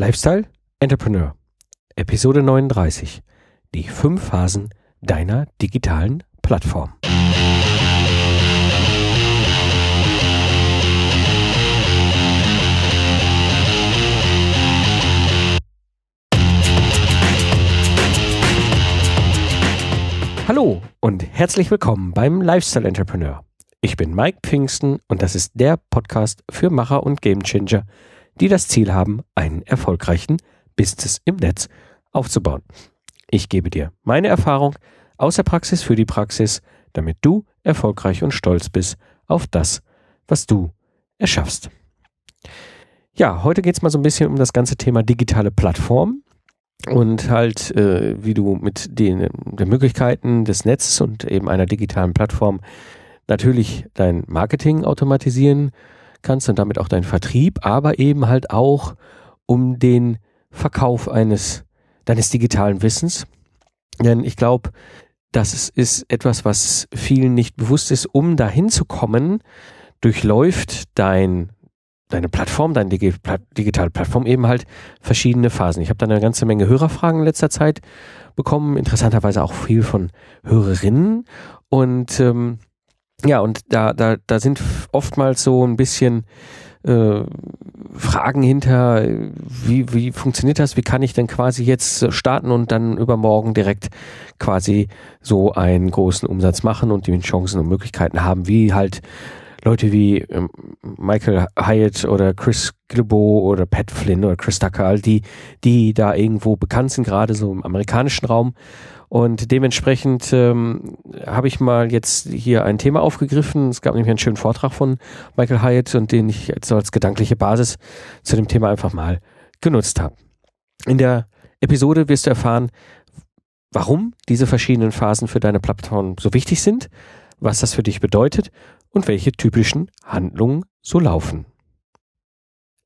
Lifestyle Entrepreneur, Episode 39. Die fünf Phasen deiner digitalen Plattform. Hallo und herzlich willkommen beim Lifestyle Entrepreneur. Ich bin Mike Pfingsten und das ist der Podcast für Macher und Gamechanger, die das Ziel haben, einen erfolgreichen Business im Netz aufzubauen. Ich gebe dir meine Erfahrung aus der Praxis für die Praxis, damit du erfolgreich und stolz bist auf das, was du erschaffst. Ja, heute geht es mal so ein bisschen um das ganze Thema digitale Plattform und halt, äh, wie du mit den, den Möglichkeiten des Netzes und eben einer digitalen Plattform natürlich dein Marketing automatisieren kannst und damit auch deinen Vertrieb, aber eben halt auch um den Verkauf eines deines digitalen Wissens. Denn ich glaube, das ist etwas, was vielen nicht bewusst ist. Um dahin zu kommen, durchläuft dein deine Plattform, deine digitale Plattform eben halt verschiedene Phasen. Ich habe da eine ganze Menge Hörerfragen in letzter Zeit bekommen, interessanterweise auch viel von Hörerinnen und ähm, ja, und da, da, da sind oftmals so ein bisschen äh, Fragen hinter, wie, wie funktioniert das? Wie kann ich denn quasi jetzt starten und dann übermorgen direkt quasi so einen großen Umsatz machen und die Chancen und Möglichkeiten haben, wie halt Leute wie ähm, Michael Hyatt oder Chris Gilbo oder Pat Flynn oder Chris Tucker, die, die da irgendwo bekannt sind, gerade so im amerikanischen Raum und dementsprechend ähm, habe ich mal jetzt hier ein Thema aufgegriffen. Es gab nämlich einen schönen Vortrag von Michael Hyatt und den ich jetzt als gedankliche Basis zu dem Thema einfach mal genutzt habe. In der Episode wirst du erfahren, warum diese verschiedenen Phasen für deine Plattform so wichtig sind, was das für dich bedeutet und welche typischen Handlungen so laufen.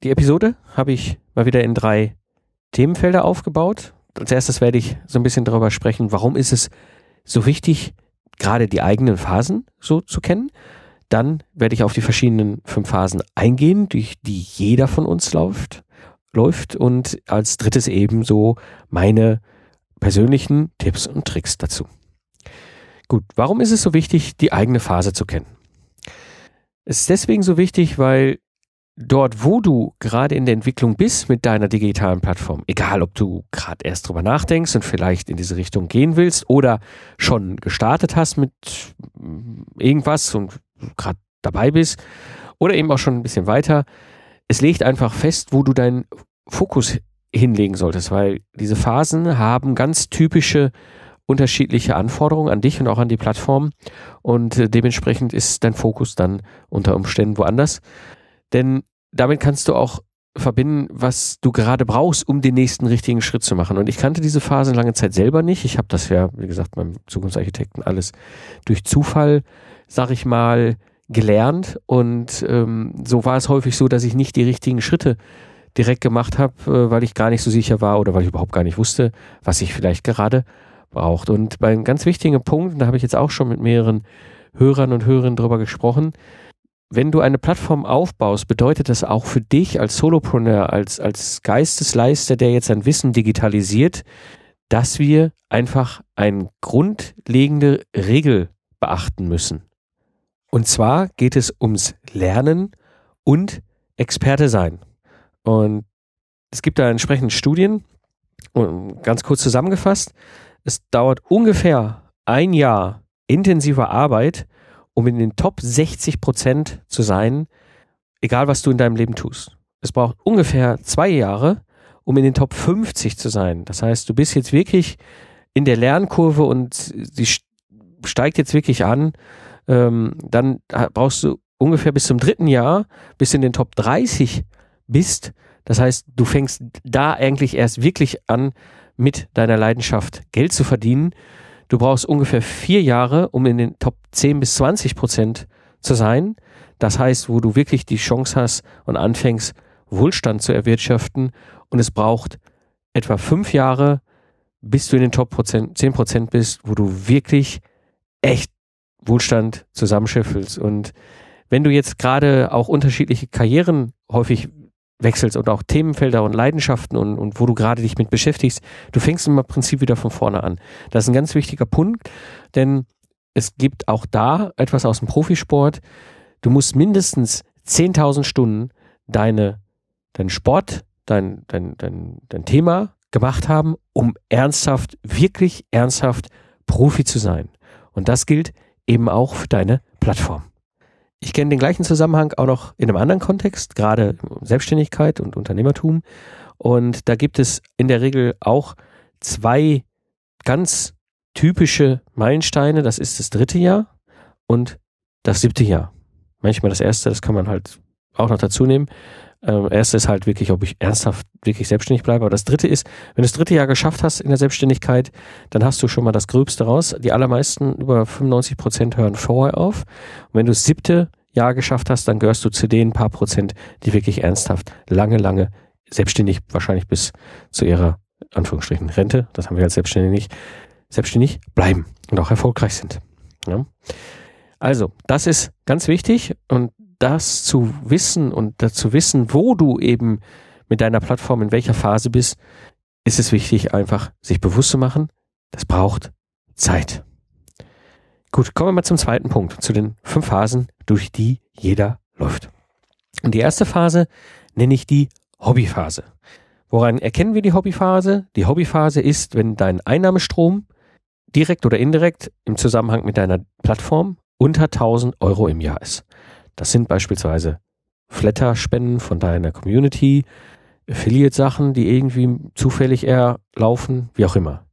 Die Episode habe ich mal wieder in drei Themenfelder aufgebaut als erstes werde ich so ein bisschen darüber sprechen, warum ist es so wichtig, gerade die eigenen Phasen so zu kennen. Dann werde ich auf die verschiedenen fünf Phasen eingehen, durch die jeder von uns läuft, läuft und als drittes eben so meine persönlichen Tipps und Tricks dazu. Gut, warum ist es so wichtig, die eigene Phase zu kennen? Es ist deswegen so wichtig, weil dort, wo du gerade in der Entwicklung bist mit deiner digitalen Plattform, egal ob du gerade erst drüber nachdenkst und vielleicht in diese Richtung gehen willst oder schon gestartet hast mit irgendwas und gerade dabei bist oder eben auch schon ein bisschen weiter, es legt einfach fest, wo du deinen Fokus hinlegen solltest, weil diese Phasen haben ganz typische unterschiedliche Anforderungen an dich und auch an die Plattform und äh, dementsprechend ist dein Fokus dann unter Umständen woanders. Denn damit kannst du auch verbinden, was du gerade brauchst, um den nächsten richtigen Schritt zu machen. Und ich kannte diese Phase lange Zeit selber nicht. Ich habe das ja, wie gesagt, beim Zukunftsarchitekten alles durch Zufall, sag ich mal, gelernt. Und ähm, so war es häufig so, dass ich nicht die richtigen Schritte direkt gemacht habe, äh, weil ich gar nicht so sicher war oder weil ich überhaupt gar nicht wusste, was ich vielleicht gerade braucht. Und bei einem ganz wichtigen Punkt, da habe ich jetzt auch schon mit mehreren Hörern und Hörerinnen drüber gesprochen, wenn du eine Plattform aufbaust, bedeutet das auch für dich als Solopreneur, als, als Geistesleister, der jetzt sein Wissen digitalisiert, dass wir einfach eine grundlegende Regel beachten müssen. Und zwar geht es ums Lernen und Experte sein. Und es gibt da entsprechende Studien, und ganz kurz zusammengefasst, es dauert ungefähr ein Jahr intensiver Arbeit, um in den Top 60 Prozent zu sein, egal was du in deinem Leben tust. Es braucht ungefähr zwei Jahre, um in den Top 50 zu sein. Das heißt, du bist jetzt wirklich in der Lernkurve und sie steigt jetzt wirklich an. Ähm, dann brauchst du ungefähr bis zum dritten Jahr, bis du in den Top 30 bist. Das heißt, du fängst da eigentlich erst wirklich an, mit deiner Leidenschaft Geld zu verdienen. Du brauchst ungefähr vier Jahre, um in den Top 10 bis 20 Prozent zu sein. Das heißt, wo du wirklich die Chance hast und anfängst, Wohlstand zu erwirtschaften. Und es braucht etwa fünf Jahre, bis du in den Top 10 Prozent bist, wo du wirklich echt Wohlstand zusammenscheffelst. Und wenn du jetzt gerade auch unterschiedliche Karrieren häufig wechselst und auch Themenfelder und Leidenschaften und, und wo du gerade dich mit beschäftigst, du fängst im Prinzip wieder von vorne an. Das ist ein ganz wichtiger Punkt, denn es gibt auch da etwas aus dem Profisport. Du musst mindestens 10.000 Stunden deine, dein Sport, dein, dein, dein, dein Thema gemacht haben, um ernsthaft, wirklich ernsthaft Profi zu sein. Und das gilt eben auch für deine Plattform. Ich kenne den gleichen Zusammenhang auch noch in einem anderen Kontext, gerade Selbstständigkeit und Unternehmertum. Und da gibt es in der Regel auch zwei ganz typische Meilensteine. Das ist das dritte Jahr und das siebte Jahr. Manchmal das erste, das kann man halt auch noch dazu nehmen. Ähm, erste ist halt wirklich, ob ich ernsthaft wirklich selbstständig bleibe. Aber das dritte ist, wenn du das dritte Jahr geschafft hast in der Selbstständigkeit, dann hast du schon mal das Gröbste raus. Die allermeisten, über 95 Prozent, hören vorher auf. Und wenn du das siebte Jahr geschafft hast, dann gehörst du zu den paar Prozent, die wirklich ernsthaft lange, lange selbstständig, wahrscheinlich bis zu ihrer Anführungsstrichen Rente, das haben wir als Selbstständige nicht, selbstständig bleiben und auch erfolgreich sind. Ja? Also, das ist ganz wichtig und das zu wissen und zu wissen, wo du eben mit deiner Plattform in welcher Phase bist, ist es wichtig, einfach sich bewusst zu machen, das braucht Zeit. Gut, kommen wir mal zum zweiten Punkt, zu den fünf Phasen, durch die jeder läuft. Und die erste Phase nenne ich die Hobbyphase. Woran erkennen wir die Hobbyphase? Die Hobbyphase ist, wenn dein Einnahmestrom direkt oder indirekt im Zusammenhang mit deiner Plattform unter 1000 Euro im Jahr ist. Das sind beispielsweise Flatter-Spenden von deiner Community, Affiliate-Sachen, die irgendwie zufällig eher laufen, wie auch immer.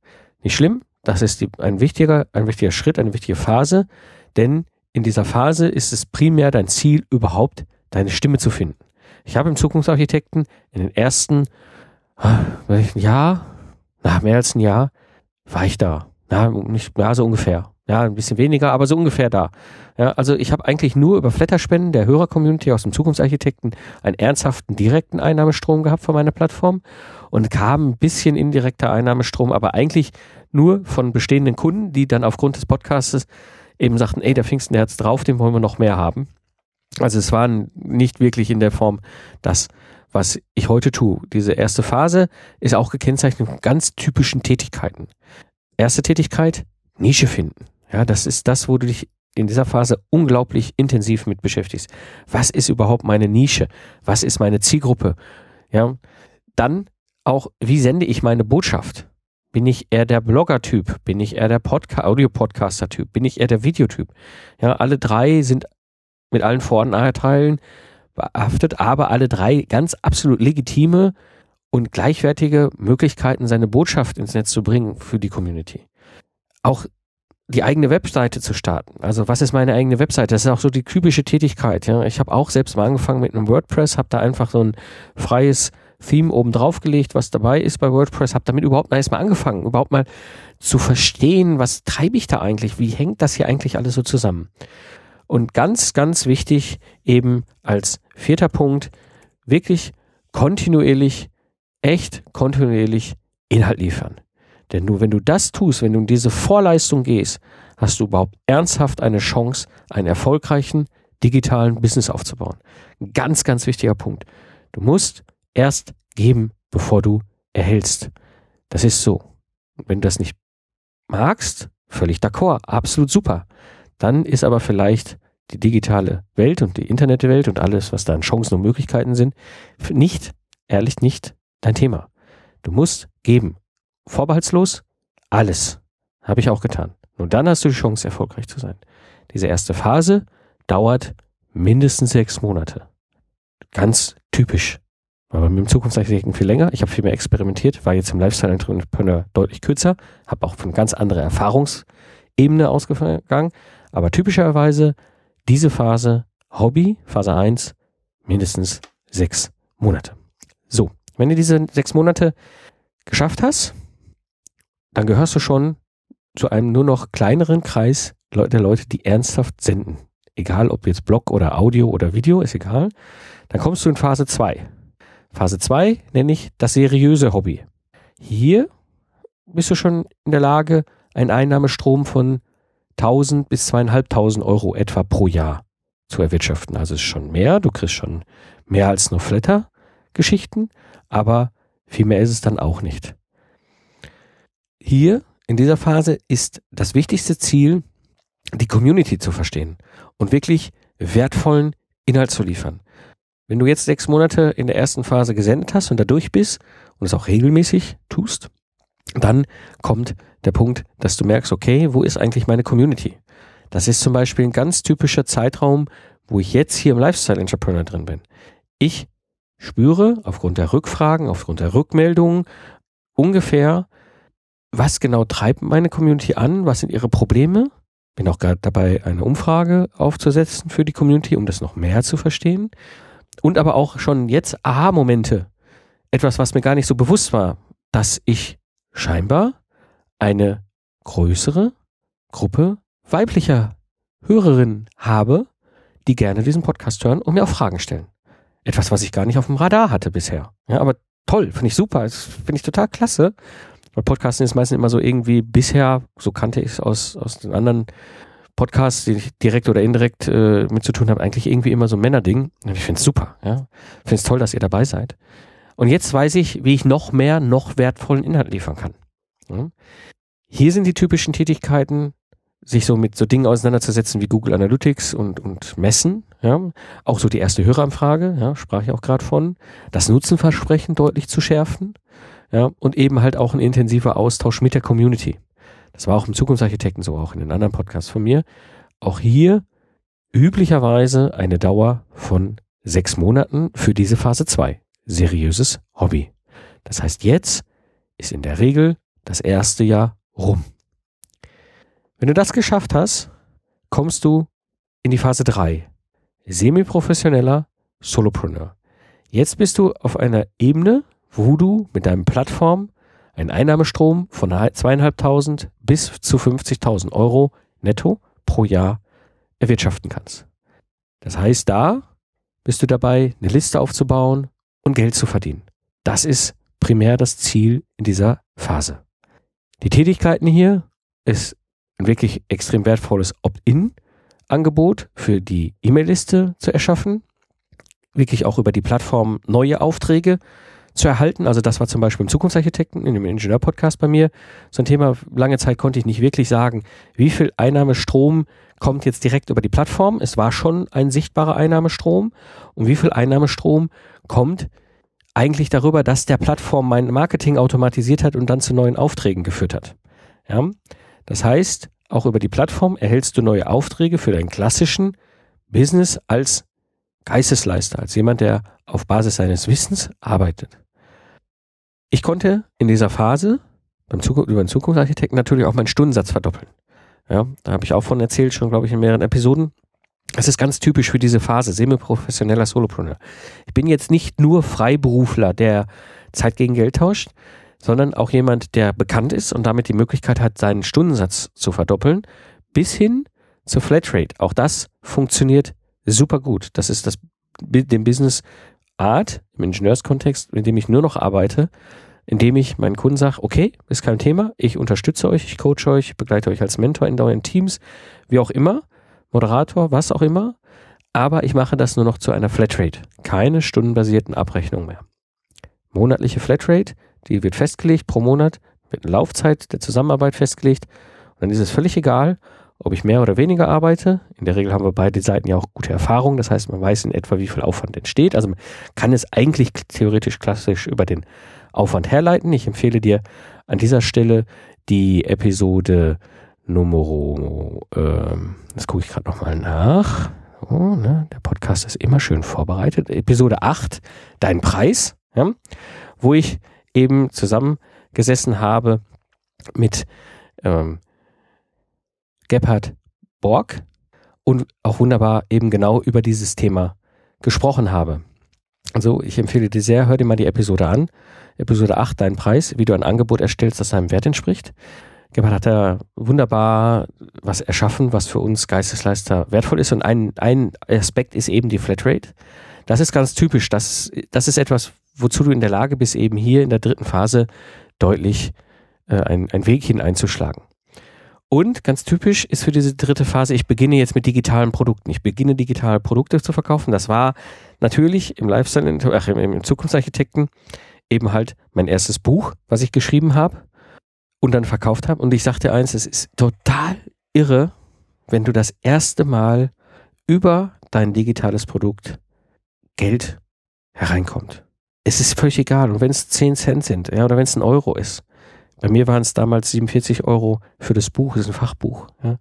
Nicht schlimm, das ist ein, wichtiger, ein wichtiger Schritt, eine wichtige Phase, denn in dieser Phase ist es primär dein Ziel, überhaupt deine Stimme zu finden. Ich habe im Zukunftsarchitekten in den ersten ah, Jahr, nach mehr als ein Jahr, war ich da. Ja, nicht, ja, so ungefähr. Ja, ein bisschen weniger, aber so ungefähr da. Ja, also ich habe eigentlich nur über Flatterspenden der Hörer-Community aus dem Zukunftsarchitekten einen ernsthaften direkten Einnahmestrom gehabt von meiner Plattform und kam ein bisschen indirekter Einnahmestrom, aber eigentlich nur von bestehenden Kunden, die dann aufgrund des Podcasts eben sagten, ey, der Pfingsten, der hat's drauf, den wollen wir noch mehr haben. Also es war nicht wirklich in der Form das, was ich heute tue. Diese erste Phase ist auch gekennzeichnet mit ganz typischen Tätigkeiten. Erste Tätigkeit, Nische finden. Ja, das ist das, wo du dich in dieser Phase unglaublich intensiv mit beschäftigst. Was ist überhaupt meine Nische? Was ist meine Zielgruppe? Ja, dann auch, wie sende ich meine Botschaft? Bin ich eher der Blogger-Typ? Bin ich eher der Podca Audio-Podcaster-Typ? Bin ich eher der Videotyp? Ja, alle drei sind mit allen Vor- und Nachteilen behaftet, aber alle drei ganz absolut legitime und gleichwertige Möglichkeiten, seine Botschaft ins Netz zu bringen für die Community. Auch die eigene Webseite zu starten. Also was ist meine eigene Webseite? Das ist auch so die typische Tätigkeit. Ja, ich habe auch selbst mal angefangen mit einem WordPress, habe da einfach so ein freies Theme oben drauf gelegt, was dabei ist bei WordPress, habe damit überhaupt mal erstmal angefangen, überhaupt mal zu verstehen, was treibe ich da eigentlich, wie hängt das hier eigentlich alles so zusammen. Und ganz, ganz wichtig eben als vierter Punkt, wirklich kontinuierlich, echt kontinuierlich Inhalt liefern. Denn nur wenn du das tust, wenn du in diese Vorleistung gehst, hast du überhaupt ernsthaft eine Chance, einen erfolgreichen digitalen Business aufzubauen. Ganz, ganz wichtiger Punkt. Du musst erst geben, bevor du erhältst. Das ist so. Wenn du das nicht magst, völlig d'accord, absolut super. Dann ist aber vielleicht die digitale Welt und die Internetwelt und alles, was da an Chancen und Möglichkeiten sind, nicht, ehrlich nicht dein Thema. Du musst geben vorbehaltslos alles. Habe ich auch getan. Nur dann hast du die Chance, erfolgreich zu sein. Diese erste Phase dauert mindestens sechs Monate. Ganz typisch. Aber mit dem Zukunftsarchitekten viel länger. Ich habe viel mehr experimentiert, war jetzt im Lifestyle Entrepreneur deutlich kürzer, habe auch von ganz anderer Erfahrungsebene ausgegangen. Aber typischerweise diese Phase Hobby, Phase 1, mindestens sechs Monate. So, wenn du diese sechs Monate geschafft hast, dann gehörst du schon zu einem nur noch kleineren Kreis der Leute, die ernsthaft senden. Egal ob jetzt Blog oder Audio oder Video, ist egal. Dann kommst du in Phase 2. Phase 2 nenne ich das seriöse Hobby. Hier bist du schon in der Lage, einen Einnahmestrom von 1000 bis 2500 Euro etwa pro Jahr zu erwirtschaften. Also ist schon mehr. Du kriegst schon mehr als nur Flatter Geschichten, aber viel mehr ist es dann auch nicht. Hier in dieser Phase ist das wichtigste Ziel, die Community zu verstehen und wirklich wertvollen Inhalt zu liefern. Wenn du jetzt sechs Monate in der ersten Phase gesendet hast und da durch bist und es auch regelmäßig tust, dann kommt der Punkt, dass du merkst, okay, wo ist eigentlich meine Community? Das ist zum Beispiel ein ganz typischer Zeitraum, wo ich jetzt hier im Lifestyle Entrepreneur drin bin. Ich spüre aufgrund der Rückfragen, aufgrund der Rückmeldungen ungefähr, was genau treibt meine Community an, was sind ihre Probleme. Bin auch gerade dabei, eine Umfrage aufzusetzen für die Community, um das noch mehr zu verstehen. Und aber auch schon jetzt Aha-Momente. Etwas, was mir gar nicht so bewusst war, dass ich scheinbar eine größere Gruppe weiblicher Hörerinnen habe, die gerne diesen Podcast hören und mir auch Fragen stellen. Etwas, was ich gar nicht auf dem Radar hatte bisher. Ja, aber toll, finde ich super, finde ich total klasse. Weil Podcasten ist meistens immer so irgendwie bisher, so kannte ich es aus, aus den anderen Podcasts, die ich direkt oder indirekt äh, mit zu tun habe, eigentlich irgendwie immer so ein Männerding. Ich finde es super, ja. Ich finde es toll, dass ihr dabei seid. Und jetzt weiß ich, wie ich noch mehr, noch wertvollen Inhalt liefern kann. Ja. Hier sind die typischen Tätigkeiten, sich so mit so Dingen auseinanderzusetzen wie Google Analytics und, und Messen. Ja. Auch so die erste Höreranfrage, ja, sprach ich auch gerade von. Das Nutzenversprechen deutlich zu schärfen. Ja, und eben halt auch ein intensiver Austausch mit der Community. Das war auch im Zukunftsarchitekten so, auch in den anderen Podcasts von mir. Auch hier üblicherweise eine Dauer von sechs Monaten für diese Phase zwei Seriöses Hobby. Das heißt, jetzt ist in der Regel das erste Jahr rum. Wenn du das geschafft hast, kommst du in die Phase 3. Semi-professioneller Solopreneur. Jetzt bist du auf einer Ebene, du mit deinem Plattform einen Einnahmestrom von zweieinhalbtausend bis zu 50.000 Euro netto pro Jahr erwirtschaften kannst. Das heißt, da bist du dabei, eine Liste aufzubauen und Geld zu verdienen. Das ist primär das Ziel in dieser Phase. Die Tätigkeiten hier ist ein wirklich extrem wertvolles Opt-in-Angebot für die E-Mail-Liste zu erschaffen, wirklich auch über die Plattform neue Aufträge zu erhalten. Also das war zum Beispiel im Zukunftsarchitekten, in dem Ingenieur-Podcast bei mir so ein Thema. Lange Zeit konnte ich nicht wirklich sagen, wie viel Einnahmestrom kommt jetzt direkt über die Plattform. Es war schon ein sichtbarer Einnahmestrom. Und wie viel Einnahmestrom kommt eigentlich darüber, dass der Plattform mein Marketing automatisiert hat und dann zu neuen Aufträgen geführt hat. Ja? Das heißt, auch über die Plattform erhältst du neue Aufträge für deinen klassischen Business als Geistesleister, als jemand, der auf Basis seines Wissens arbeitet. Ich konnte in dieser Phase beim Zukunft, über den Zukunftsarchitekten natürlich auch meinen Stundensatz verdoppeln. Ja, da habe ich auch von erzählt, schon glaube ich in mehreren Episoden. Das ist ganz typisch für diese Phase, semi-professioneller Solopreneur. Ich bin jetzt nicht nur Freiberufler, der Zeit gegen Geld tauscht, sondern auch jemand, der bekannt ist und damit die Möglichkeit hat, seinen Stundensatz zu verdoppeln, bis hin zur Flatrate. Auch das funktioniert super gut. Das ist das, dem Business Art im Ingenieurskontext, in dem ich nur noch arbeite, indem ich meinen Kunden sage, okay, ist kein Thema, ich unterstütze euch, ich coache euch, begleite euch als Mentor in euren Teams, wie auch immer, Moderator, was auch immer, aber ich mache das nur noch zu einer Flatrate, keine stundenbasierten Abrechnungen mehr. Monatliche Flatrate, die wird festgelegt pro Monat, wird eine Laufzeit der Zusammenarbeit festgelegt und dann ist es völlig egal, ob ich mehr oder weniger arbeite. In der Regel haben wir beide Seiten ja auch gute Erfahrung. Das heißt, man weiß in etwa, wie viel Aufwand entsteht. Also man kann es eigentlich theoretisch klassisch über den Aufwand herleiten. Ich empfehle dir an dieser Stelle die Episode Nummer, ähm, das gucke ich gerade nochmal nach. Oh, ne, der Podcast ist immer schön vorbereitet. Episode 8, Dein Preis, ja, wo ich eben zusammengesessen habe mit ähm, Gebhard Borg und auch wunderbar eben genau über dieses Thema gesprochen habe. Also ich empfehle dir sehr, hör dir mal die Episode an. Episode 8, dein Preis, wie du ein Angebot erstellst, das deinem Wert entspricht. Gebhard hat da wunderbar was erschaffen, was für uns Geistesleister wertvoll ist. Und ein, ein Aspekt ist eben die Flatrate. Das ist ganz typisch. Das, das ist etwas, wozu du in der Lage bist, eben hier in der dritten Phase deutlich äh, ein, ein Weg hineinzuschlagen. Und ganz typisch ist für diese dritte Phase, ich beginne jetzt mit digitalen Produkten. Ich beginne digitale Produkte zu verkaufen. Das war natürlich im Lifestyle, ach, im, Zukunftsarchitekten eben halt mein erstes Buch, was ich geschrieben habe und dann verkauft habe. Und ich sagte eins, es ist total irre, wenn du das erste Mal über dein digitales Produkt Geld hereinkommt. Es ist völlig egal. Und wenn es 10 Cent sind, ja, oder wenn es ein Euro ist. Bei mir waren es damals 47 Euro für das Buch, das ist ein Fachbuch. Ja.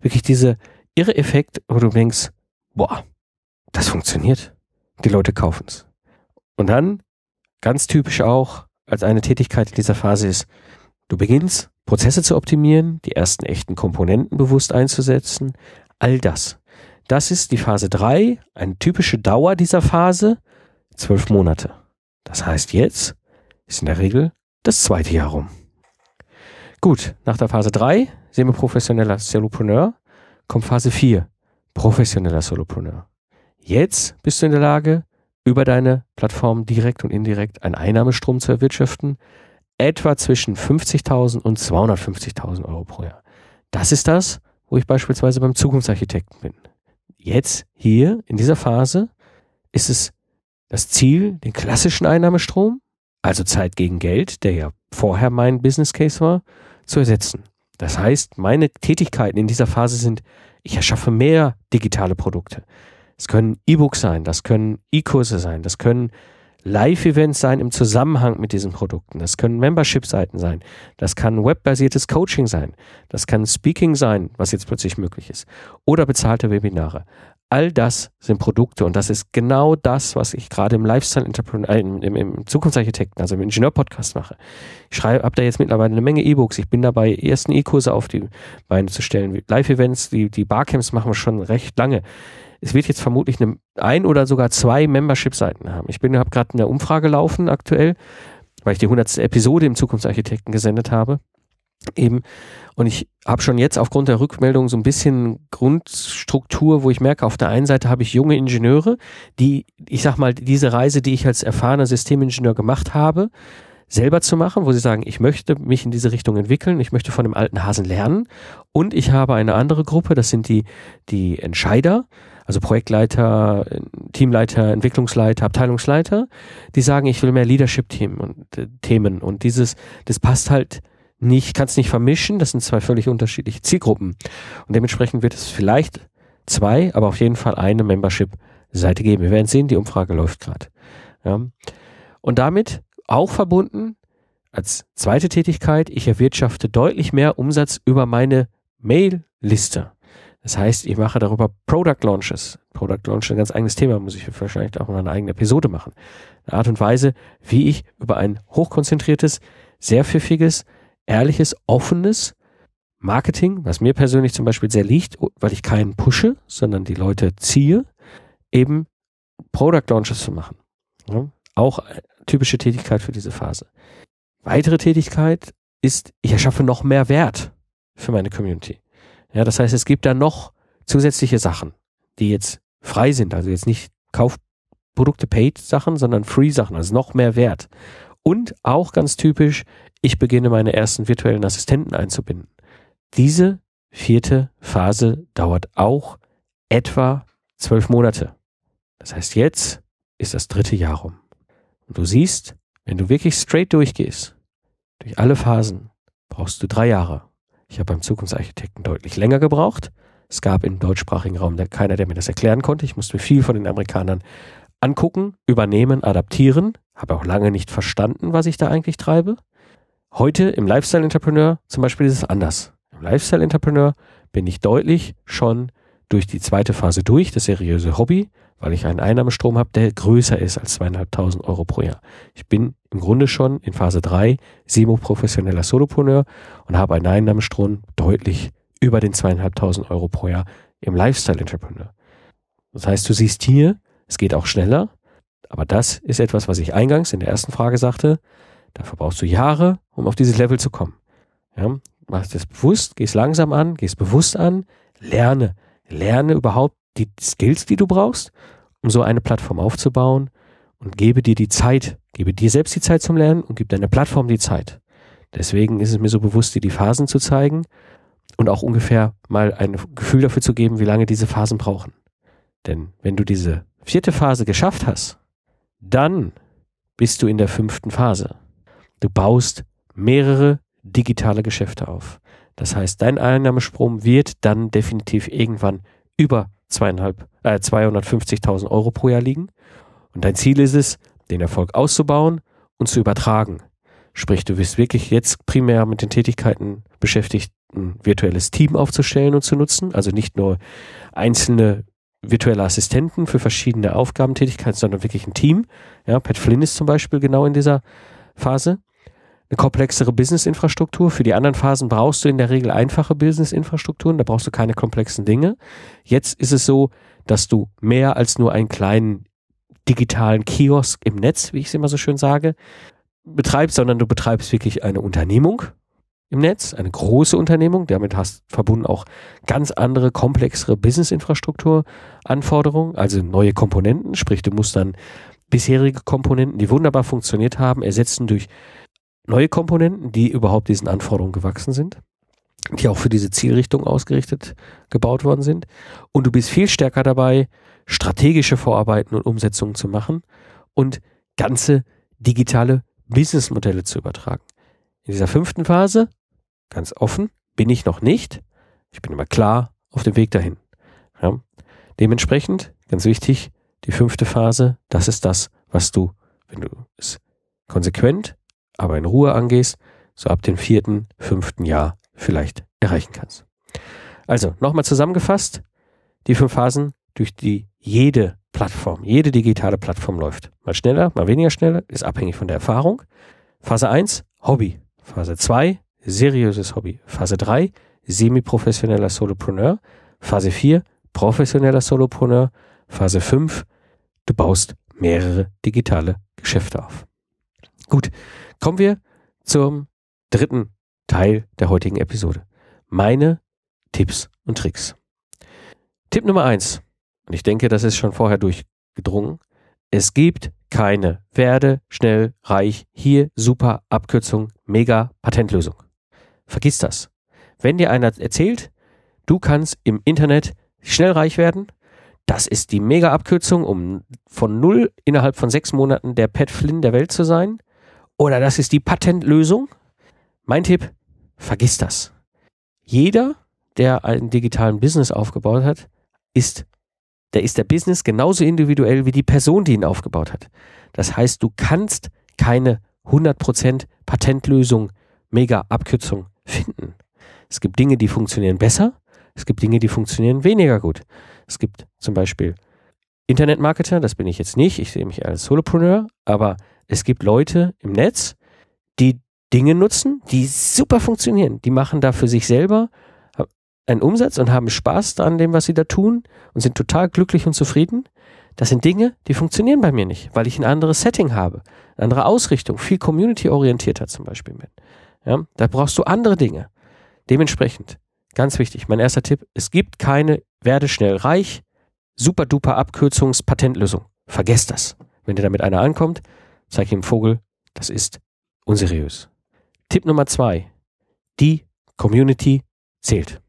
Wirklich dieser irre Effekt, wo du denkst, boah, das funktioniert. Die Leute kaufen es. Und dann, ganz typisch auch, als eine Tätigkeit in dieser Phase ist, du beginnst, Prozesse zu optimieren, die ersten echten Komponenten bewusst einzusetzen, all das. Das ist die Phase 3, eine typische Dauer dieser Phase, zwölf Monate. Das heißt, jetzt ist in der Regel das zweite Jahr rum. Gut, nach der Phase 3, semi-professioneller Solopreneur, kommt Phase 4, professioneller Solopreneur. Jetzt bist du in der Lage, über deine Plattform direkt und indirekt einen Einnahmestrom zu erwirtschaften, etwa zwischen 50.000 und 250.000 Euro pro Jahr. Das ist das, wo ich beispielsweise beim Zukunftsarchitekten bin. Jetzt, hier, in dieser Phase, ist es das Ziel, den klassischen Einnahmestrom, also Zeit gegen Geld, der ja vorher mein Business Case war, zu ersetzen. Das heißt, meine Tätigkeiten in dieser Phase sind, ich erschaffe mehr digitale Produkte. Es können E-Books sein, das können E-Kurse sein, das können Live-Events sein im Zusammenhang mit diesen Produkten. Das können Membership-Seiten sein. Das kann webbasiertes Coaching sein. Das kann Speaking sein, was jetzt plötzlich möglich ist. Oder bezahlte Webinare. All das sind Produkte und das ist genau das, was ich gerade im Lifestyle Entrepreneur, äh, im, im, Zukunftsarchitekten, also im Ingenieur-Podcast mache. Ich schreibe, habe da jetzt mittlerweile eine Menge E-Books. Ich bin dabei, ersten E-Kurse auf die Beine zu stellen. Live-Events, die, die Barcamps machen wir schon recht lange. Es wird jetzt vermutlich eine, ein oder sogar zwei Membership-Seiten haben. Ich bin, habe gerade eine Umfrage laufen aktuell, weil ich die 100. Episode im Zukunftsarchitekten gesendet habe eben. Und ich habe schon jetzt aufgrund der Rückmeldung so ein bisschen Grundstruktur, wo ich merke, auf der einen Seite habe ich junge Ingenieure, die, ich sag mal, diese Reise, die ich als erfahrener Systemingenieur gemacht habe, selber zu machen, wo sie sagen, ich möchte mich in diese Richtung entwickeln, ich möchte von dem alten Hasen lernen. Und ich habe eine andere Gruppe, das sind die, die Entscheider, also Projektleiter, Teamleiter, Entwicklungsleiter, Abteilungsleiter, die sagen, ich will mehr Leadership-Themen und äh, Themen. Und dieses, das passt halt nicht, kannst nicht vermischen. Das sind zwei völlig unterschiedliche Zielgruppen. Und dementsprechend wird es vielleicht zwei, aber auf jeden Fall eine Membership-Seite geben. Wir werden sehen, die Umfrage läuft gerade. Ja. Und damit auch verbunden als zweite Tätigkeit, ich erwirtschafte deutlich mehr Umsatz über meine Mail-Liste. Das heißt, ich mache darüber Product Launches. Product Launch ein ganz eigenes Thema, muss ich wahrscheinlich auch mal eine eigene Episode machen. Eine Art und Weise, wie ich über ein hochkonzentriertes, sehr pfiffiges, ehrliches, offenes Marketing, was mir persönlich zum Beispiel sehr liegt, weil ich keinen pushe, sondern die Leute ziehe, eben Product Launches zu machen. Ja, auch typische Tätigkeit für diese Phase. Weitere Tätigkeit ist, ich erschaffe noch mehr Wert für meine Community. Ja, das heißt, es gibt da noch zusätzliche Sachen, die jetzt frei sind, also jetzt nicht Kaufprodukte Paid Sachen, sondern Free Sachen, also noch mehr Wert. Und auch ganz typisch, ich beginne meine ersten virtuellen Assistenten einzubinden. Diese vierte Phase dauert auch etwa zwölf Monate. Das heißt, jetzt ist das dritte Jahr rum. Und du siehst, wenn du wirklich straight durchgehst, durch alle Phasen, brauchst du drei Jahre. Ich habe beim Zukunftsarchitekten deutlich länger gebraucht. Es gab im deutschsprachigen Raum keiner, der mir das erklären konnte. Ich musste mir viel von den Amerikanern angucken, übernehmen, adaptieren. Habe auch lange nicht verstanden, was ich da eigentlich treibe. Heute im Lifestyle Entrepreneur zum Beispiel ist es anders. Im Lifestyle Entrepreneur bin ich deutlich schon durch die zweite Phase durch, das seriöse Hobby, weil ich einen Einnahmestrom habe, der größer ist als zweieinhalbtausend Euro pro Jahr. Ich bin im Grunde schon in Phase drei semo-professioneller Solopreneur und habe einen Einnahmestrom deutlich über den zweieinhalbtausend Euro pro Jahr im Lifestyle Entrepreneur. Das heißt, du siehst hier, es geht auch schneller, aber das ist etwas, was ich eingangs in der ersten Frage sagte. Dafür brauchst du Jahre, um auf dieses Level zu kommen. Ja, machst das bewusst, gehst langsam an, gehst bewusst an, lerne, lerne überhaupt die Skills, die du brauchst, um so eine Plattform aufzubauen und gebe dir die Zeit, gebe dir selbst die Zeit zum Lernen und gib deiner Plattform die Zeit. Deswegen ist es mir so bewusst, dir die Phasen zu zeigen und auch ungefähr mal ein Gefühl dafür zu geben, wie lange diese Phasen brauchen. Denn wenn du diese vierte Phase geschafft hast, dann bist du in der fünften Phase. Du baust mehrere digitale Geschäfte auf. Das heißt, dein Einnahmesprung wird dann definitiv irgendwann über zweieinhalb, äh, 250.000 Euro pro Jahr liegen. Und dein Ziel ist es, den Erfolg auszubauen und zu übertragen. Sprich, du wirst wirklich jetzt primär mit den Tätigkeiten beschäftigt, ein virtuelles Team aufzustellen und zu nutzen. Also nicht nur einzelne virtuelle Assistenten für verschiedene Aufgabentätigkeiten, sondern wirklich ein Team. Ja, Pat Flynn ist zum Beispiel genau in dieser Phase. Eine komplexere Business-Infrastruktur. Für die anderen Phasen brauchst du in der Regel einfache Business-Infrastrukturen, da brauchst du keine komplexen Dinge. Jetzt ist es so, dass du mehr als nur einen kleinen digitalen Kiosk im Netz, wie ich es immer so schön sage, betreibst, sondern du betreibst wirklich eine Unternehmung im Netz, eine große Unternehmung. Damit hast verbunden auch ganz andere, komplexere Business-Infrastruktur-Anforderungen, also neue Komponenten. Sprich, du musst dann bisherige Komponenten, die wunderbar funktioniert haben, ersetzen durch neue Komponenten, die überhaupt diesen Anforderungen gewachsen sind, die auch für diese Zielrichtung ausgerichtet gebaut worden sind. Und du bist viel stärker dabei, strategische Vorarbeiten und Umsetzungen zu machen und ganze digitale Businessmodelle zu übertragen. In dieser fünften Phase ganz offen, bin ich noch nicht. Ich bin immer klar auf dem Weg dahin. Ja. Dementsprechend, ganz wichtig, die fünfte Phase, das ist das, was du, wenn du es konsequent, aber in Ruhe angehst, so ab dem vierten, fünften Jahr vielleicht erreichen kannst. Also, nochmal zusammengefasst, die fünf Phasen, durch die jede Plattform, jede digitale Plattform läuft. Mal schneller, mal weniger schneller, ist abhängig von der Erfahrung. Phase 1, Hobby. Phase 2, seriöses Hobby. Phase 3, semi-professioneller Solopreneur. Phase 4, professioneller Solopreneur. Phase 5, du baust mehrere digitale Geschäfte auf. Gut, kommen wir zum dritten Teil der heutigen Episode. Meine Tipps und Tricks. Tipp Nummer 1. Und ich denke, das ist schon vorher durchgedrungen. Es gibt keine werde schnell reich hier super Abkürzung mega Patentlösung. Vergiss das. Wenn dir einer erzählt, du kannst im Internet schnell reich werden, das ist die mega Abkürzung, um von null innerhalb von sechs Monaten der Pat Flynn der Welt zu sein, oder das ist die Patentlösung. Mein Tipp, vergiss das. Jeder, der einen digitalen Business aufgebaut hat, ist, der ist der Business genauso individuell wie die Person, die ihn aufgebaut hat. Das heißt, du kannst keine 100% Patentlösung, mega Abkürzung finden. Es gibt Dinge, die funktionieren besser, es gibt Dinge, die funktionieren weniger gut. Es gibt zum Beispiel Internetmarketer, das bin ich jetzt nicht, ich sehe mich als Solopreneur, aber es gibt Leute im Netz, die Dinge nutzen, die super funktionieren. Die machen da für sich selber einen Umsatz und haben Spaß an dem, was sie da tun und sind total glücklich und zufrieden. Das sind Dinge, die funktionieren bei mir nicht, weil ich ein anderes Setting habe, eine andere Ausrichtung, viel community-orientierter zum Beispiel bin. Ja, da brauchst du andere Dinge. Dementsprechend, ganz wichtig, mein erster Tipp, es gibt keine werde schnell reich, super duper Abkürzungspatentlösung. Vergesst das. Wenn dir damit einer ankommt, zeig ihm Vogel, das ist unseriös. Tipp Nummer zwei. Die Community zählt.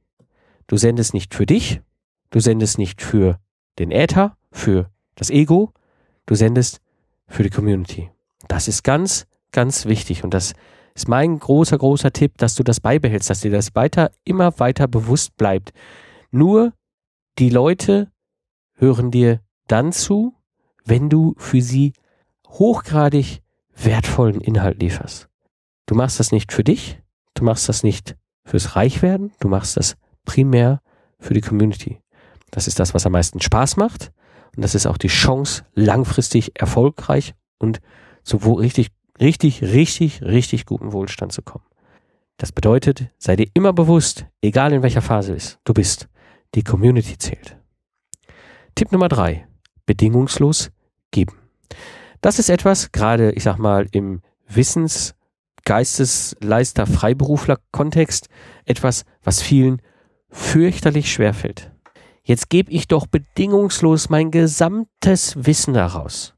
Du sendest nicht für dich, du sendest nicht für den Äther, für das Ego, du sendest für die Community. Das ist ganz, ganz wichtig und das ist mein großer, großer Tipp, dass du das beibehältst, dass dir das weiter, immer weiter bewusst bleibt. Nur die Leute hören dir dann zu, wenn du für sie hochgradig wertvollen Inhalt lieferst. Du machst das nicht für dich, du machst das nicht fürs Reichwerden, du machst das primär für die Community. Das ist das, was am meisten Spaß macht und das ist auch die Chance, langfristig erfolgreich und so richtig richtig, richtig, richtig guten Wohlstand zu kommen. Das bedeutet, sei dir immer bewusst, egal in welcher Phase du bist, die Community zählt. Tipp Nummer drei, bedingungslos geben. Das ist etwas, gerade, ich sag mal, im Wissens-, Geistesleister-, Freiberufler-Kontext, etwas, was vielen fürchterlich schwerfällt. Jetzt gebe ich doch bedingungslos mein gesamtes Wissen daraus.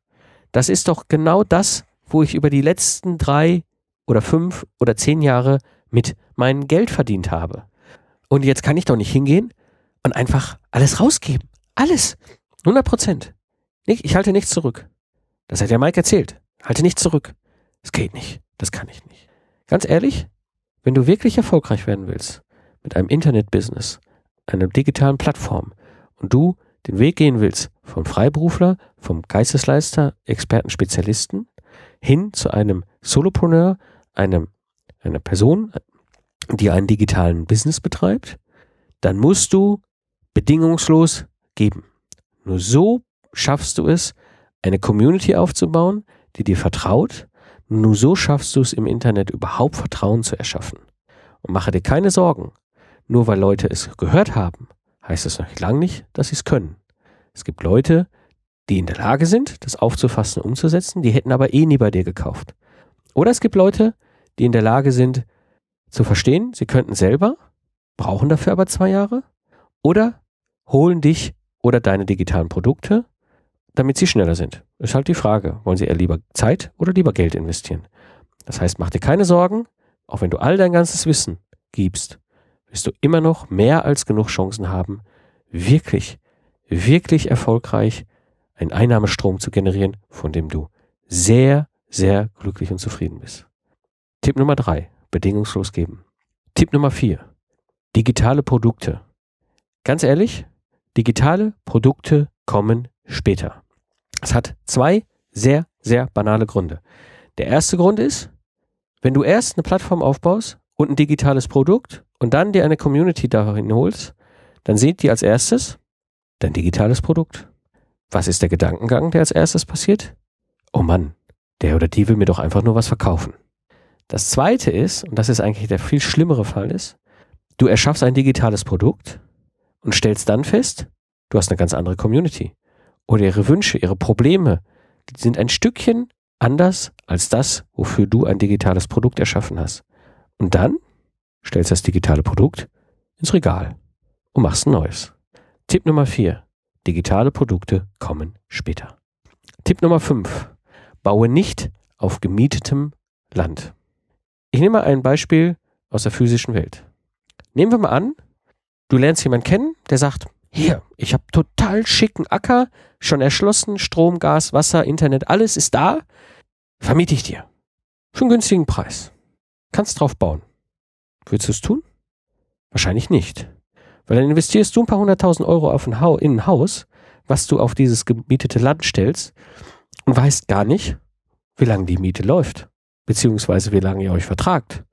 Das ist doch genau das, wo ich über die letzten drei oder fünf oder zehn Jahre mit meinem Geld verdient habe. Und jetzt kann ich doch nicht hingehen und einfach alles rausgeben. Alles. 100 Prozent. Ich halte nichts zurück. Das hat ja Mike erzählt. Halte nichts zurück. Das geht nicht. Das kann ich nicht. Ganz ehrlich, wenn du wirklich erfolgreich werden willst mit einem Internet-Business, einer digitalen Plattform und du den Weg gehen willst vom Freiberufler, vom Geistesleister, Experten, Spezialisten hin zu einem Solopreneur, einem, einer Person, die einen digitalen Business betreibt, dann musst du bedingungslos geben. Nur so schaffst du es, eine Community aufzubauen, die dir vertraut. Nur so schaffst du es im Internet überhaupt Vertrauen zu erschaffen. Und mache dir keine Sorgen. Nur weil Leute es gehört haben, heißt es noch lange nicht, dass sie es können. Es gibt Leute, die in der Lage sind, das aufzufassen, umzusetzen, die hätten aber eh nie bei dir gekauft. Oder es gibt Leute, die in der Lage sind, zu verstehen, sie könnten selber, brauchen dafür aber zwei Jahre, oder holen dich oder deine digitalen Produkte, damit sie schneller sind. Ist halt die Frage, wollen sie eher lieber Zeit oder lieber Geld investieren? Das heißt, mach dir keine Sorgen, auch wenn du all dein ganzes Wissen gibst, wirst du immer noch mehr als genug Chancen haben, wirklich, wirklich erfolgreich einen Einnahmestrom zu generieren, von dem du sehr, sehr glücklich und zufrieden bist. Tipp Nummer drei, bedingungslos geben. Tipp Nummer vier, digitale Produkte. Ganz ehrlich, digitale Produkte kommen später. Es hat zwei sehr, sehr banale Gründe. Der erste Grund ist, wenn du erst eine Plattform aufbaust und ein digitales Produkt und dann dir eine Community dahin holst, dann seht ihr als erstes dein digitales Produkt. Was ist der Gedankengang, der als erstes passiert? Oh Mann, der oder die will mir doch einfach nur was verkaufen. Das zweite ist, und das ist eigentlich der viel schlimmere Fall ist, du erschaffst ein digitales Produkt und stellst dann fest, du hast eine ganz andere Community. Oder ihre Wünsche, ihre Probleme sind ein Stückchen anders als das, wofür du ein digitales Produkt erschaffen hast. Und dann stellst das digitale Produkt ins Regal und machst ein neues. Tipp Nummer vier: Digitale Produkte kommen später. Tipp Nummer fünf: Baue nicht auf gemietetem Land. Ich nehme mal ein Beispiel aus der physischen Welt. Nehmen wir mal an, du lernst jemanden kennen, der sagt, hier, ich habe total schicken Acker, schon erschlossen, Strom, Gas, Wasser, Internet, alles ist da, vermiete ich dir. Einen günstigen Preis. Kannst drauf bauen. Würdest du es tun? Wahrscheinlich nicht. Weil dann investierst du ein paar hunderttausend Euro auf ein in ein Haus, was du auf dieses gemietete Land stellst und weißt gar nicht, wie lange die Miete läuft. Beziehungsweise wie lange ihr euch vertragt.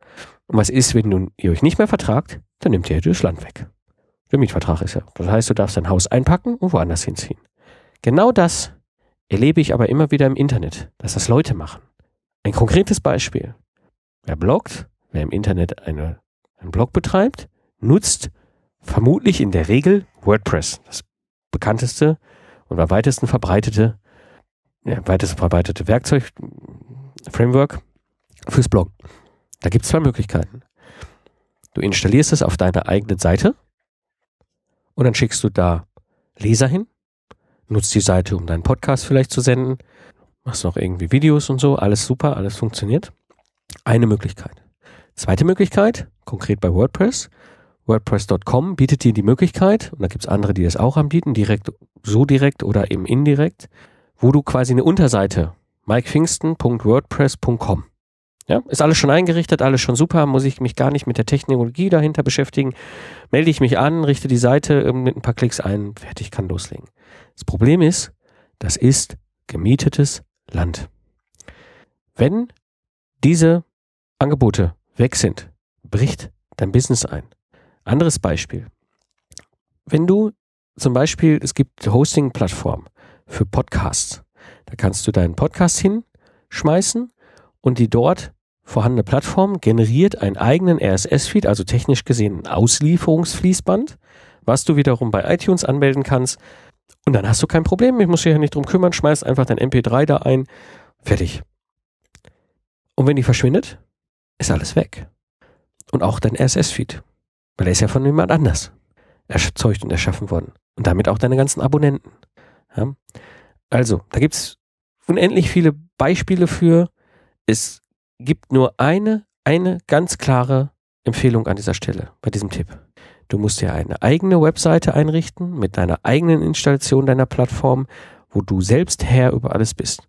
Und was ist, wenn du, ihr euch nicht mehr vertragt? Dann nimmt ihr das Land weg. Der Mietvertrag ist ja. Das heißt, du darfst dein Haus einpacken und woanders hinziehen. Genau das erlebe ich aber immer wieder im Internet, dass das Leute machen. Ein konkretes Beispiel. Wer bloggt, wer im Internet eine, einen Blog betreibt, nutzt vermutlich in der Regel WordPress, das bekannteste und am weitesten verbreitete, ja, weitest verbreitete Werkzeug, Framework fürs Bloggen. Da gibt es zwei Möglichkeiten. Du installierst es auf deiner eigenen Seite und dann schickst du da Leser hin, nutzt die Seite, um deinen Podcast vielleicht zu senden, machst noch irgendwie Videos und so, alles super, alles funktioniert. Eine Möglichkeit. Zweite Möglichkeit, konkret bei WordPress. WordPress.com bietet dir die Möglichkeit, und da gibt es andere, die das auch anbieten, direkt, so direkt oder eben indirekt, wo du quasi eine Unterseite, mikepfingsten.wordpress.com. Ja, ist alles schon eingerichtet, alles schon super, muss ich mich gar nicht mit der Technologie dahinter beschäftigen. Melde ich mich an, richte die Seite ähm, mit ein paar Klicks ein, fertig, kann loslegen. Das Problem ist, das ist gemietetes Land. Wenn diese Angebote weg sind, bricht dein Business ein. Anderes Beispiel. Wenn du zum Beispiel, es gibt Hosting-Plattformen für Podcasts. Da kannst du deinen Podcast hinschmeißen und die dort vorhandene Plattform generiert einen eigenen RSS-Feed, also technisch gesehen ein Auslieferungsfließband, was du wiederum bei iTunes anmelden kannst. Und dann hast du kein Problem, ich muss dich ja nicht drum kümmern, schmeißt einfach dein MP3 da ein, fertig. Und wenn die verschwindet, ist alles weg. Und auch dein RSS-Feed. Weil er ist ja von jemand anders erzeugt und erschaffen worden. Und damit auch deine ganzen Abonnenten. Ja? Also, da gibt es unendlich viele Beispiele für. Es gibt nur eine, eine ganz klare Empfehlung an dieser Stelle, bei diesem Tipp. Du musst dir eine eigene Webseite einrichten mit deiner eigenen Installation deiner Plattform, wo du selbst Herr über alles bist.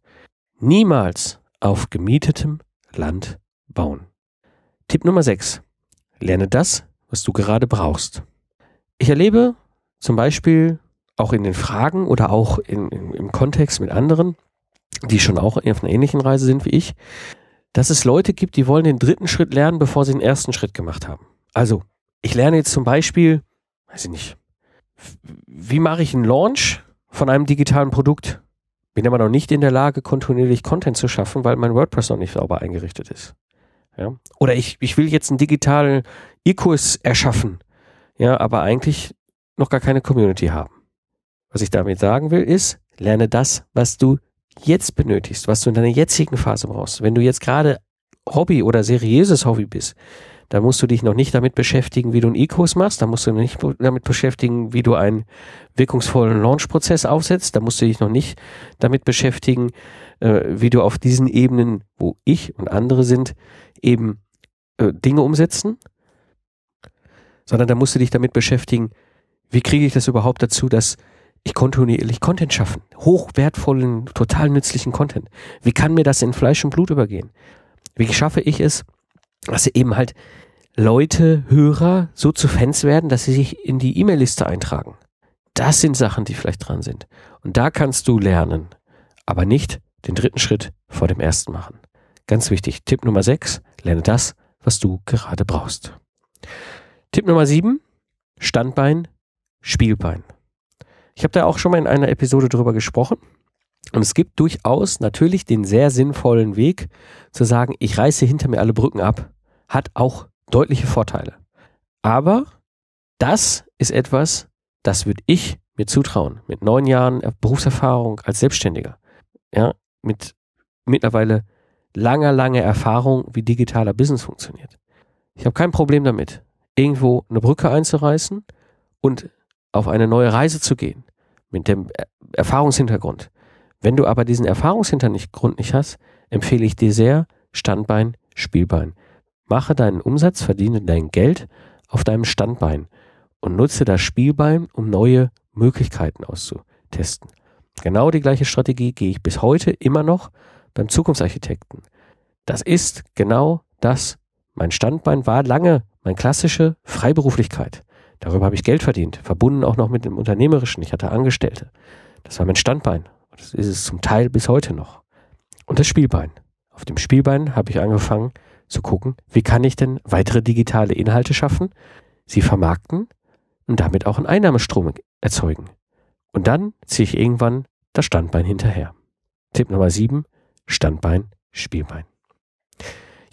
Niemals auf gemietetem Land bauen. Tipp Nummer 6. Lerne das, was du gerade brauchst. Ich erlebe zum Beispiel auch in den Fragen oder auch in, in, im Kontext mit anderen, die schon auch auf einer ähnlichen Reise sind wie ich, dass es Leute gibt, die wollen den dritten Schritt lernen, bevor sie den ersten Schritt gemacht haben. Also, ich lerne jetzt zum Beispiel, weiß ich nicht, wie mache ich einen Launch von einem digitalen Produkt? Bin aber noch nicht in der Lage, kontinuierlich Content zu schaffen, weil mein WordPress noch nicht sauber eingerichtet ist. Ja? Oder ich, ich will jetzt einen digitalen E-Kurs erschaffen, ja, aber eigentlich noch gar keine Community haben. Was ich damit sagen will, ist, lerne das, was du jetzt benötigst, was du in deiner jetzigen Phase brauchst. Wenn du jetzt gerade Hobby oder seriöses Hobby bist, da musst du dich noch nicht damit beschäftigen, wie du einen E-Kurs machst. Da musst du noch nicht damit beschäftigen, wie du einen wirkungsvollen Launch-Prozess aufsetzt. Da musst du dich noch nicht damit beschäftigen, äh, wie du auf diesen Ebenen, wo ich und andere sind, eben äh, Dinge umsetzen. Sondern da musst du dich damit beschäftigen, wie kriege ich das überhaupt dazu, dass ich kontinuierlich Content schaffen. Hochwertvollen, total nützlichen Content. Wie kann mir das in Fleisch und Blut übergehen? Wie schaffe ich es, dass eben halt Leute, Hörer so zu Fans werden, dass sie sich in die E-Mail-Liste eintragen. Das sind Sachen, die vielleicht dran sind. Und da kannst du lernen, aber nicht den dritten Schritt vor dem ersten machen. Ganz wichtig. Tipp Nummer 6, lerne das, was du gerade brauchst. Tipp Nummer 7, Standbein, Spielbein. Ich habe da auch schon mal in einer Episode drüber gesprochen. Und es gibt durchaus natürlich den sehr sinnvollen Weg zu sagen, ich reiße hinter mir alle Brücken ab. Hat auch deutliche Vorteile. Aber das ist etwas, das würde ich mir zutrauen. Mit neun Jahren Berufserfahrung als Selbstständiger. Ja, mit mittlerweile langer, langer Erfahrung, wie digitaler Business funktioniert. Ich habe kein Problem damit, irgendwo eine Brücke einzureißen und auf eine neue Reise zu gehen. Mit dem Erfahrungshintergrund. Wenn du aber diesen Erfahrungshintergrund nicht hast, empfehle ich dir sehr Standbein, Spielbein. Mache deinen Umsatz, verdiene dein Geld auf deinem Standbein und nutze das Spielbein, um neue Möglichkeiten auszutesten. Genau die gleiche Strategie gehe ich bis heute immer noch beim Zukunftsarchitekten. Das ist genau das. Mein Standbein war lange meine klassische Freiberuflichkeit. Darüber habe ich Geld verdient, verbunden auch noch mit dem Unternehmerischen. Ich hatte Angestellte. Das war mein Standbein. Das ist es zum Teil bis heute noch. Und das Spielbein. Auf dem Spielbein habe ich angefangen, zu gucken, wie kann ich denn weitere digitale Inhalte schaffen, sie vermarkten und damit auch einen Einnahmestrom erzeugen. Und dann ziehe ich irgendwann das Standbein hinterher. Tipp Nummer 7, Standbein, Spielbein.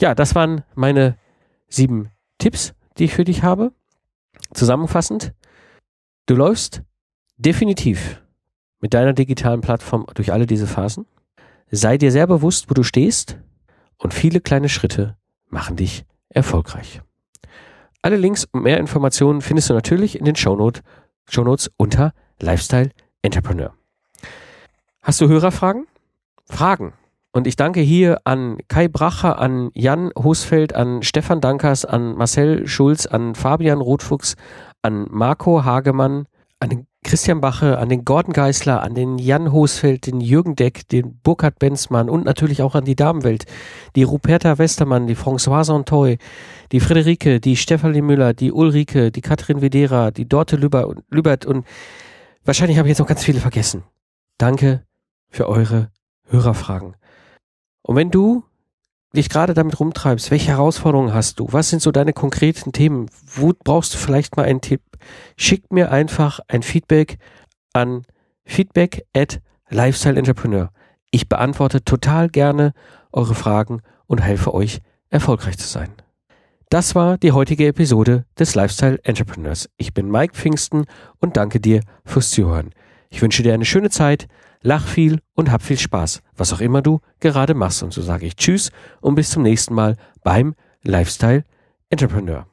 Ja, das waren meine sieben Tipps, die ich für dich habe. Zusammenfassend, du läufst definitiv mit deiner digitalen Plattform durch alle diese Phasen. Sei dir sehr bewusst, wo du stehst und viele kleine Schritte machen dich erfolgreich. Alle Links und mehr Informationen findest du natürlich in den Shownote, Shownotes unter Lifestyle Entrepreneur. Hast du Hörerfragen? Fragen. Und ich danke hier an Kai Bracher, an Jan Hosfeld, an Stefan Dankers, an Marcel Schulz, an Fabian Rotfuchs, an Marco Hagemann, an den Christian Bache, an den Gordon Geisler, an den Jan Hosfeld, den Jürgen Deck, den Burkhard Benzmann und natürlich auch an die Damenwelt, die Ruperta Westermann, die Françoise Santoy, die Friederike, die Stefanie Müller, die Ulrike, die Katrin Vedera, die Dorte Lübert und wahrscheinlich habe ich jetzt noch ganz viele vergessen. Danke für eure Hörerfragen. Und wenn du dich gerade damit rumtreibst, welche Herausforderungen hast du? Was sind so deine konkreten Themen? Wo brauchst du vielleicht mal einen Tipp? Schick mir einfach ein Feedback an feedback at Lifestyle Entrepreneur. Ich beantworte total gerne eure Fragen und helfe euch, erfolgreich zu sein. Das war die heutige Episode des Lifestyle Entrepreneurs. Ich bin Mike Pfingsten und danke dir fürs Zuhören. Ich wünsche dir eine schöne Zeit lach viel und hab viel Spaß, was auch immer du gerade machst. Und so sage ich Tschüss und bis zum nächsten Mal beim Lifestyle Entrepreneur.